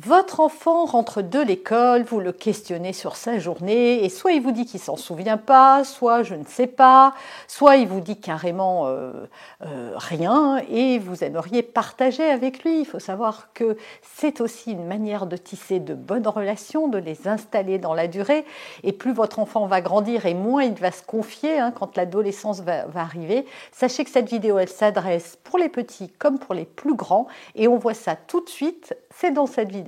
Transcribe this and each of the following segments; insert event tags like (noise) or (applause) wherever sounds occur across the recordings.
Votre enfant rentre de l'école, vous le questionnez sur sa journée et soit il vous dit qu'il s'en souvient pas, soit je ne sais pas, soit il vous dit carrément euh, euh, rien et vous aimeriez partager avec lui. Il faut savoir que c'est aussi une manière de tisser de bonnes relations, de les installer dans la durée et plus votre enfant va grandir et moins il va se confier hein, quand l'adolescence va, va arriver. Sachez que cette vidéo elle s'adresse pour les petits comme pour les plus grands et on voit ça tout de suite, c'est dans cette vidéo.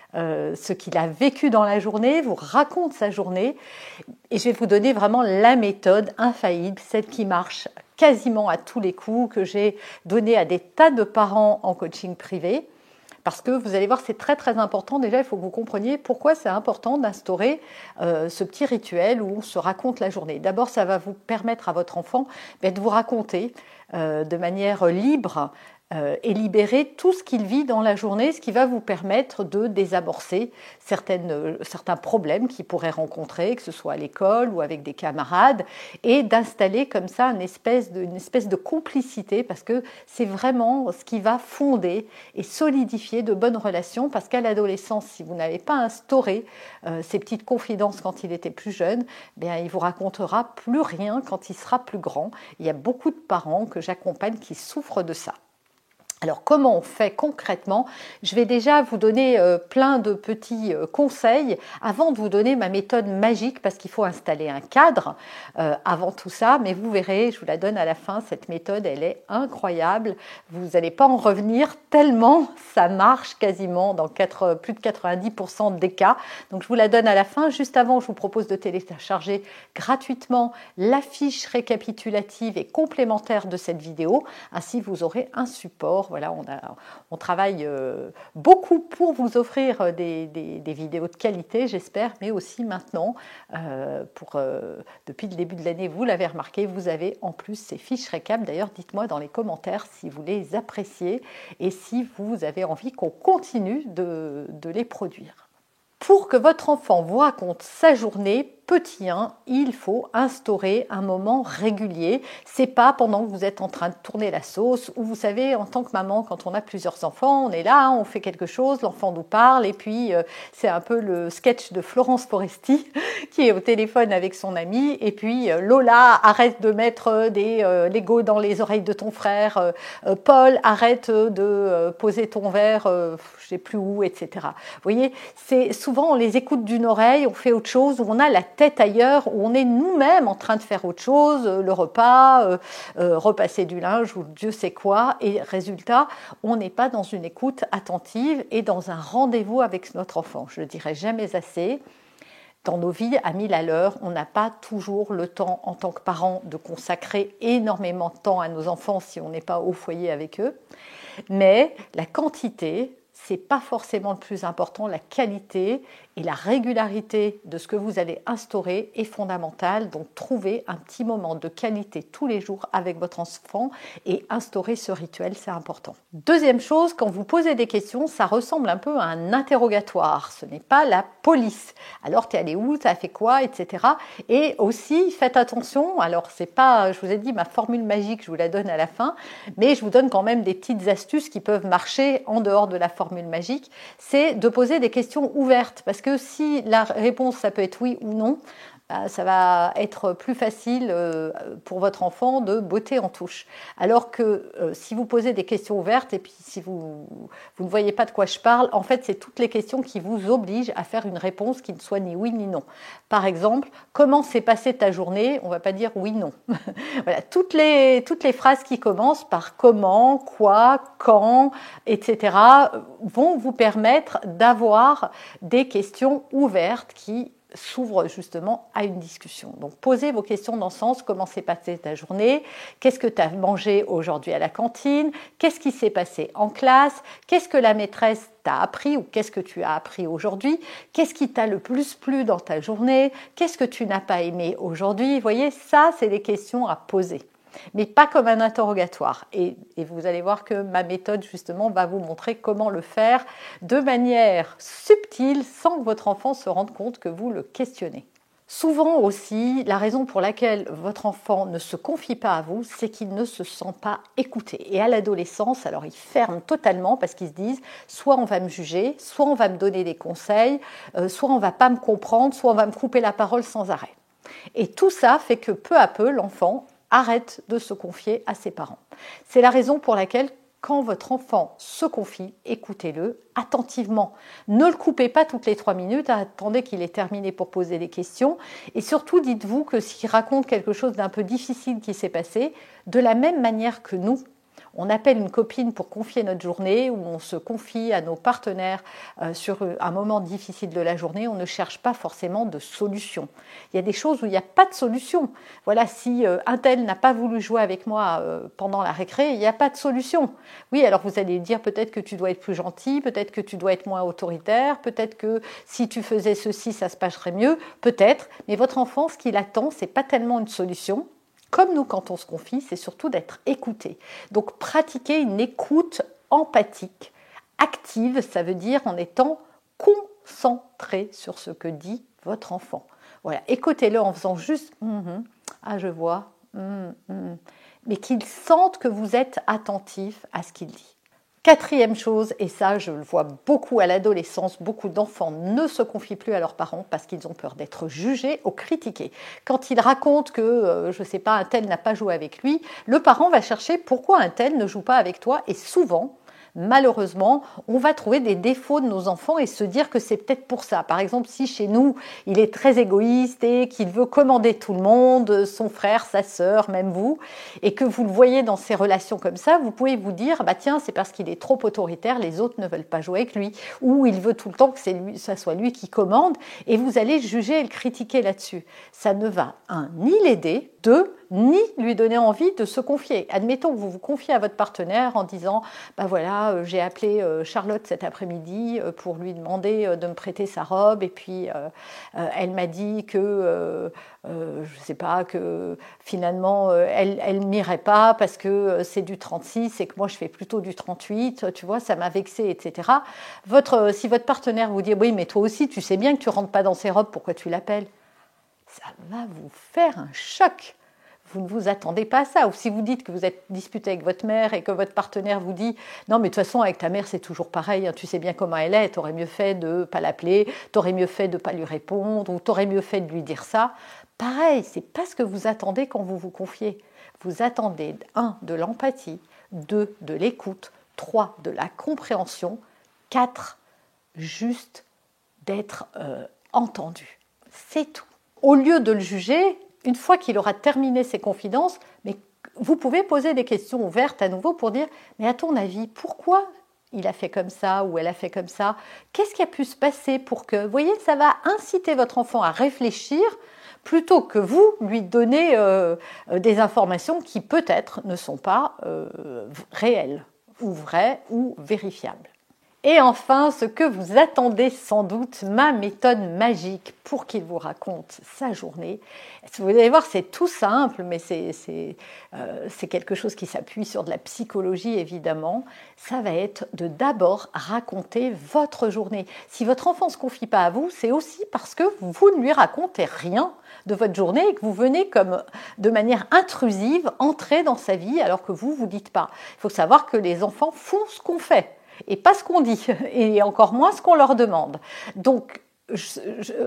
euh, ce qu'il a vécu dans la journée, vous raconte sa journée. Et je vais vous donner vraiment la méthode infaillible, celle qui marche quasiment à tous les coups, que j'ai donnée à des tas de parents en coaching privé. Parce que vous allez voir, c'est très très important. Déjà, il faut que vous compreniez pourquoi c'est important d'instaurer euh, ce petit rituel où on se raconte la journée. D'abord, ça va vous permettre à votre enfant ben, de vous raconter euh, de manière libre et libérer tout ce qu'il vit dans la journée, ce qui va vous permettre de désamorcer euh, certains problèmes qu'il pourrait rencontrer, que ce soit à l'école ou avec des camarades, et d'installer comme ça une espèce, de, une espèce de complicité, parce que c'est vraiment ce qui va fonder et solidifier de bonnes relations, parce qu'à l'adolescence, si vous n'avez pas instauré euh, ces petites confidences quand il était plus jeune, bien, il vous racontera plus rien quand il sera plus grand. Il y a beaucoup de parents que j'accompagne qui souffrent de ça. Alors comment on fait concrètement? Je vais déjà vous donner euh, plein de petits euh, conseils avant de vous donner ma méthode magique parce qu'il faut installer un cadre euh, avant tout ça. Mais vous verrez, je vous la donne à la fin, cette méthode, elle est incroyable. Vous n'allez pas en revenir tellement ça marche quasiment dans plus de 90% des cas. Donc je vous la donne à la fin. Juste avant, je vous propose de télécharger gratuitement la fiche récapitulative et complémentaire de cette vidéo. Ainsi, vous aurez un support voilà, on, travaille euh, beaucoup pour vous offrir euh, des, vidéos de qualité, j'espère, mais aussi maintenant, euh, depuis le début de l'année, vous l'avez remarqué, vous avez en plus ces fiches récap. D'ailleurs, dites-moi dans les commentaires si vous les appréciez et si vous avez envie qu'on continue de les produire. Pour que votre enfant vous raconte sa journée, petit 1, il faut instaurer un moment régulier. C'est pas pendant que vous êtes en train de tourner la sauce ou vous savez, en tant que maman, quand on a plusieurs enfants, on est là, on fait quelque chose, l'enfant nous parle et puis euh, c'est un peu le sketch de Florence Foresti (laughs) qui est au téléphone avec son ami et puis euh, Lola arrête de mettre des euh, Lego dans les oreilles de ton frère, Paul arrête de poser ton verre, je sais plus où, etc. Vous voyez, c'est souvent on les écoute d'une oreille, on fait autre chose, on a la tête ailleurs, où on est nous-mêmes en train de faire autre chose, euh, le repas, euh, euh, repasser du linge ou Dieu sait quoi. Et résultat, on n'est pas dans une écoute attentive et dans un rendez-vous avec notre enfant. Je ne dirais jamais assez dans nos vies à mille à l'heure, on n'a pas toujours le temps en tant que parents de consacrer énormément de temps à nos enfants si on n'est pas au foyer avec eux. Mais la quantité, c'est pas forcément le plus important. La qualité et la régularité de ce que vous allez instaurer est fondamentale. Donc, trouvez un petit moment de qualité tous les jours avec votre enfant et instaurer ce rituel, c'est important. Deuxième chose, quand vous posez des questions, ça ressemble un peu à un interrogatoire. Ce n'est pas la police. Alors, tu es allé où? Tu as fait quoi? Etc. Et aussi, faites attention. Alors, c'est pas, je vous ai dit, ma formule magique, je vous la donne à la fin, mais je vous donne quand même des petites astuces qui peuvent marcher en dehors de la formule magique. C'est de poser des questions ouvertes parce que si la réponse, ça peut être oui ou non, ça va être plus facile euh, pour votre enfant de botter en touche. Alors que euh, si vous posez des questions ouvertes et puis si vous, vous ne voyez pas de quoi je parle, en fait, c'est toutes les questions qui vous obligent à faire une réponse qui ne soit ni oui ni non. Par exemple, comment s'est passée ta journée? On ne va pas dire oui, non. (laughs) voilà, toutes les, toutes les phrases qui commencent par comment, quoi, quand, etc., vont vous permettre d'avoir des questions ouvertes qui s'ouvre justement à une discussion. Donc posez vos questions dans le sens. Comment s'est passée ta journée, qu'est-ce que tu as mangé aujourd'hui à la cantine, qu'est-ce qui s'est passé en classe, qu'est-ce que la maîtresse t'a appris ou qu'est-ce que tu as appris aujourd'hui, qu'est-ce qui t'a le plus plu dans ta journée, qu'est-ce que tu n'as pas aimé aujourd'hui? Vous voyez, ça, c'est des questions à poser mais pas comme un interrogatoire. Et, vous allez voir que ma méthode, justement, va vous montrer comment le faire de manière subtile sans que votre enfant se rende compte que vous le questionnez. Souvent aussi, la raison pour laquelle votre enfant ne se confie pas à vous, c'est qu'il ne se sent pas écouté. Et à l'adolescence, alors ils ferment totalement parce qu'ils se disent soit on va me juger, soit on va me donner des conseils, euh, soit on va pas me comprendre, soit on va me couper la parole sans arrêt. Et tout ça fait que peu à peu, l'enfant arrête de se confier à ses parents. C'est la raison pour laquelle quand votre enfant se confie, écoutez-le attentivement. Ne le coupez pas toutes les trois minutes, attendez qu'il ait terminé pour poser des questions. Et surtout, dites-vous que s'il raconte quelque chose d'un peu difficile qui s'est passé, de la même manière que nous, on appelle une copine pour confier notre journée ou on se confie à nos partenaires euh, sur un moment difficile de la journée, on ne cherche pas forcément de solution. Il y a des choses où il n'y a pas de solution. Voilà, si euh, un tel n'a pas voulu jouer avec moi euh, pendant la récré, il n'y a pas de solution. Oui, alors vous allez dire peut-être que tu dois être plus gentil, peut-être que tu dois être moins autoritaire, peut-être que si tu faisais ceci, ça se passerait mieux, peut-être. Mais votre enfant, ce qu'il attend, c'est pas tellement une solution, comme nous quand on se confie, c'est surtout d'être écouté. Donc pratiquer une écoute empathique, active, ça veut dire en étant concentré sur ce que dit votre enfant. Voilà, écoutez-le en faisant juste mm-hmm, ah je vois, mm-hmm. mais qu'il sente que vous êtes attentif à ce qu'il dit. Quatrième chose, et ça je le vois beaucoup à l'adolescence, beaucoup d'enfants ne se confient plus à leurs parents parce qu'ils ont peur d'être jugés ou critiqués. Quand ils racontent que, euh, je ne sais pas, un tel n'a pas joué avec lui, le parent va chercher pourquoi un tel ne joue pas avec toi et souvent, malheureusement, on va trouver des défauts de nos enfants et se dire que c'est peut-être pour ça. Par exemple, si chez nous, il est très égoïste et qu'il veut commander tout le monde, son frère, sa sœur, même vous, et que vous le voyez dans ces relations comme ça, vous pouvez vous dire, bah tiens, c'est parce qu'il est trop autoritaire, les autres ne veulent pas jouer avec lui, ou il veut tout le temps que c'est lui, ça soit lui qui commande, et vous allez juger et le critiquer là-dessus. Ça ne va, un, ni l'aider, deux, ni lui donner envie de se confier. Admettons que vous vous confiez à votre partenaire en disant ben voilà, euh, j'ai appelé euh, Charlotte cet après-midi euh, pour lui demander de me prêter sa robe et puis elle m'a dit que je ne sais pas que finalement elle elle m'irait pas parce que c'est du 36 et que moi je fais plutôt du 38, tu vois, ça m'a vexé, etc. Si votre partenaire vous dit oui mais toi aussi tu sais bien que tu rentres pas dans ces robes, pourquoi tu l'appelles? Ça va vous faire un choc vous ne vous attendez pas à ça. Ou si vous dites que vous êtes disputé avec votre mère et que votre partenaire vous dit non mais de toute façon avec ta mère c'est toujours pareil, hein, tu sais bien comment elle est, tu aurais mieux fait de pas l'appeler, tu aurais mieux fait de pas lui répondre, ou tu aurais mieux fait de lui dire ça. Pareil, c'est pas ce que vous attendez quand vous vous confiez. Vous attendez, un, de l'empathie, deux, de l'écoute, trois, de la compréhension, quatre, juste d'être euh, entendu. C'est tout. Au lieu de le juger, une fois qu'il aura terminé ses confidences, mais vous pouvez poser des questions ouvertes à nouveau pour dire, mais à ton avis, pourquoi il a fait comme ça ou elle a fait comme ça? Qu'est-ce qui a pu se passer pour que... Vous voyez, ça va inciter votre enfant à réfléchir plutôt que vous lui donner euh, des informations qui peut-être ne sont pas euh, réelles ou vraies ou vérifiables. Et enfin, ce que vous attendez sans doute, ma méthode magique pour qu'il vous raconte sa journée. Vous allez voir, c'est tout simple, mais c'est euh, quelque chose qui s'appuie sur de la psychologie, évidemment. Ça va être de d'abord raconter votre journée. Si votre enfant ne se confie pas à vous, c'est aussi parce que vous ne lui racontez rien de votre journée et que vous venez comme de manière intrusive entrer dans sa vie alors que vous, vous dites pas. Il faut savoir que les enfants font ce qu'on fait et pas ce qu'on dit, (laughs) et encore moins ce qu'on leur demande. Donc,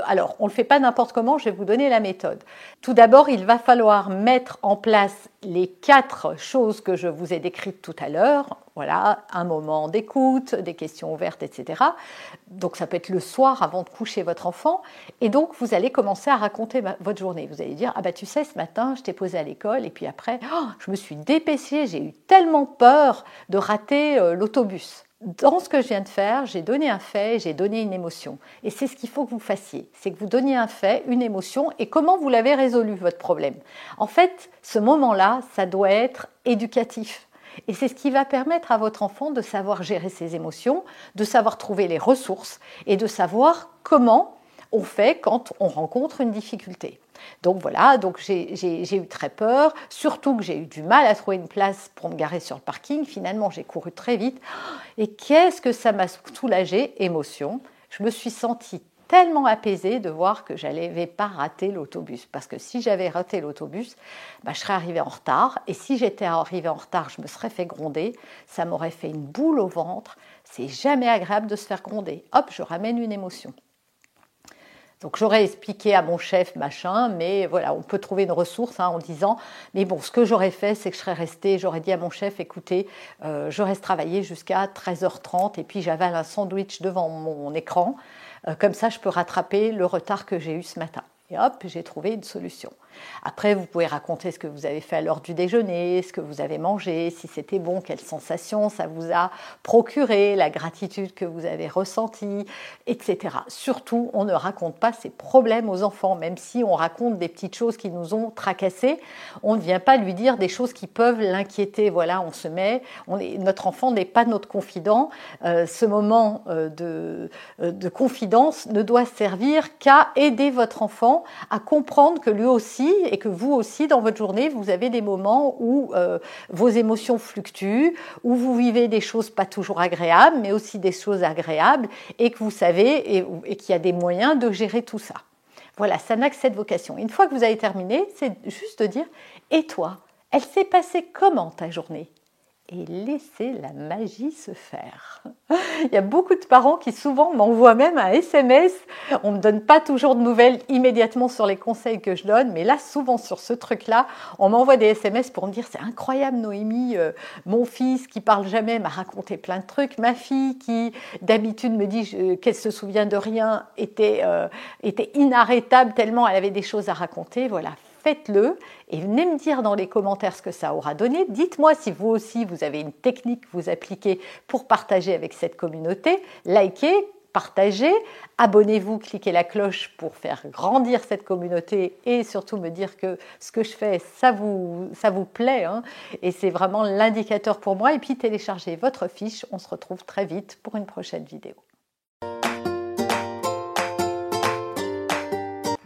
alors, on ne le fait pas n'importe comment, je vais vous donner la méthode. Tout d'abord, il va falloir mettre en place les quatre choses que je vous ai décrites tout à l'heure. Voilà, un moment d'écoute, des questions ouvertes, etc. Donc, ça peut être le soir avant de coucher votre enfant. Et donc, vous allez commencer à raconter votre journée. Vous allez dire Ah, bah, tu sais, ce matin, je t'ai posé à l'école, et puis après, oh, je me suis dépêchée, j'ai eu tellement peur de rater euh, l'autobus dans ce que je viens de faire, j'ai donné un fait, j'ai donné une émotion. Et c'est ce qu'il faut que vous fassiez, c'est que vous donniez un fait, une émotion, et comment vous l'avez résolu, votre problème. En fait, ce moment-là, ça doit être éducatif. Et c'est ce qui va permettre à votre enfant de savoir gérer ses émotions, de savoir trouver les ressources et de savoir comment on fait quand on rencontre une difficulté. Donc voilà, donc j'ai eu très peur, surtout que j'ai eu du mal à trouver une place pour me garer sur le parking. Finalement, j'ai couru très vite. Et qu'est-ce que ça m'a soulagé Émotion? Je me suis sentie tellement apaisée de voir que je n'allais pas rater l'autobus. Parce que si j'avais raté l'autobus, bah, je serais arrivée en retard. Et si j'étais arrivée en retard, je me serais fait gronder. Ça m'aurait fait une boule au ventre. C'est jamais agréable de se faire gronder. Hop, je ramène une émotion. Donc j'aurais expliqué à mon chef machin, mais voilà, on peut trouver une ressource hein, en disant, mais bon, ce que j'aurais fait, c'est que je serais restée, j'aurais dit à mon chef, écoutez, euh, je reste travailler jusqu'à 13h30 et puis j'avale un sandwich devant mon écran, euh, comme ça je peux rattraper le retard que j'ai eu ce matin. Et hop, j'ai trouvé une solution. Après, vous pouvez raconter ce que vous avez fait à l'heure du déjeuner, ce que vous avez mangé, si c'était bon, quelle sensation ça vous a procuré, la gratitude que vous avez ressentie, etc. Surtout, on ne raconte pas ses problèmes aux enfants, même si on raconte des petites choses qui nous ont tracassés, on ne vient pas lui dire des choses qui peuvent l'inquiéter. Voilà, on se met, notre enfant n'est pas notre confident. Euh, ce moment euh, de, euh, de confidence ne doit servir qu'à aider votre enfant à comprendre que lui aussi et que vous aussi dans votre journée, vous avez des moments où euh, vos émotions fluctuent, où vous vivez des choses pas toujours agréables, mais aussi des choses agréables et que vous savez et, et qu'il y a des moyens de gérer tout ça. Voilà, ça n'a que cette vocation. Une fois que vous avez terminé, c'est juste de dire Et toi, elle s'est passée comment ta journée? Et laisser la magie se faire. (laughs) Il y a beaucoup de parents qui souvent m'envoient même un SMS. On ne me donne pas toujours de nouvelles immédiatement sur les conseils que je donne, mais là, souvent sur ce truc-là, on m'envoie des SMS pour me dire c'est incroyable Noémie, euh, mon fils qui parle jamais m'a raconté plein de trucs, ma fille qui d'habitude me dit qu'elle se souvient de rien était, euh, était inarrêtable tellement elle avait des choses à raconter. Voilà, faites-le et venez me dire dans les commentaires ce que ça aura donné. Dites-moi si vous aussi vous avez une technique que vous appliquez pour partager avec cette communauté. Likez, partagez, abonnez-vous, cliquez la cloche pour faire grandir cette communauté et surtout me dire que ce que je fais, ça vous, ça vous plaît. Hein. et c'est vraiment l'indicateur pour moi. Et puis téléchargez votre fiche. On se retrouve très vite pour une prochaine vidéo.